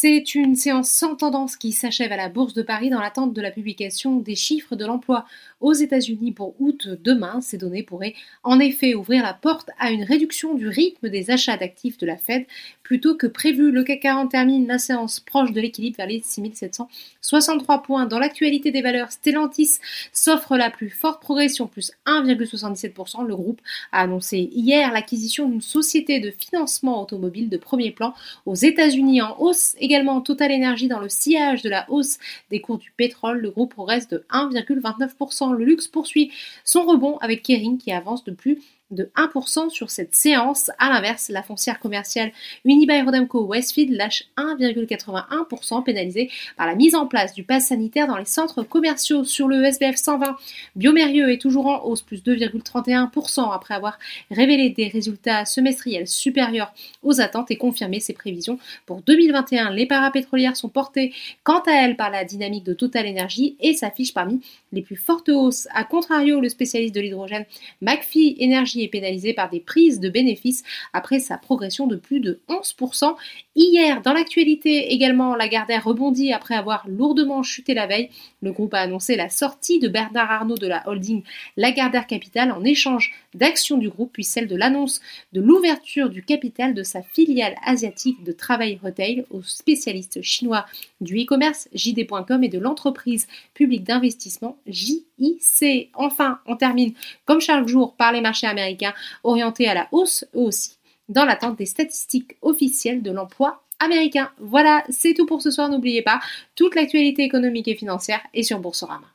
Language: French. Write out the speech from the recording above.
C'est une séance sans tendance qui s'achève à la Bourse de Paris dans l'attente de la publication des chiffres de l'emploi aux États-Unis pour août demain. Ces données pourraient en effet ouvrir la porte à une réduction du rythme des achats d'actifs de la Fed plutôt que prévu. Le CAC 40 termine la séance proche de l'équilibre vers les 6763 points. Dans l'actualité des valeurs, Stellantis s'offre la plus forte progression, plus 1,77%. Le groupe a annoncé hier l'acquisition d'une société de financement automobile de premier plan aux États-Unis en hausse également Total Energy dans le sillage de la hausse des cours du pétrole. Le groupe progresse de 1,29%. Le luxe poursuit son rebond avec Kering qui avance de plus de 1% sur cette séance. A l'inverse, la foncière commerciale Unibail Rodamco Westfield lâche 1,81% pénalisée par la mise en place du pass sanitaire dans les centres commerciaux. Sur le SBF 120, Biomérieux est toujours en hausse, plus 2,31% après avoir révélé des résultats semestriels supérieurs aux attentes et confirmé ses prévisions pour 2021. Les parapétrolières sont portées quant à elles par la dynamique de Total Energy et s'affichent parmi les plus fortes hausses. A contrario, le spécialiste de l'hydrogène McPhee Energy est pénalisé par des prises de bénéfices après sa progression de plus de 11%. Hier, dans l'actualité également, Lagardère rebondit après avoir lourdement chuté la veille. Le groupe a annoncé la sortie de Bernard Arnault de la holding Lagardère Capital en échange d'actions du groupe, puis celle de l'annonce de l'ouverture du capital de sa filiale asiatique de travail retail aux spécialistes chinois du e-commerce JD.com et de l'entreprise publique d'investissement JIC. Enfin, on termine comme chaque jour par les marchés américains orienté à la hausse eux aussi, dans l'attente des statistiques officielles de l'emploi américain. Voilà, c'est tout pour ce soir, n'oubliez pas, toute l'actualité économique et financière est sur Boursorama.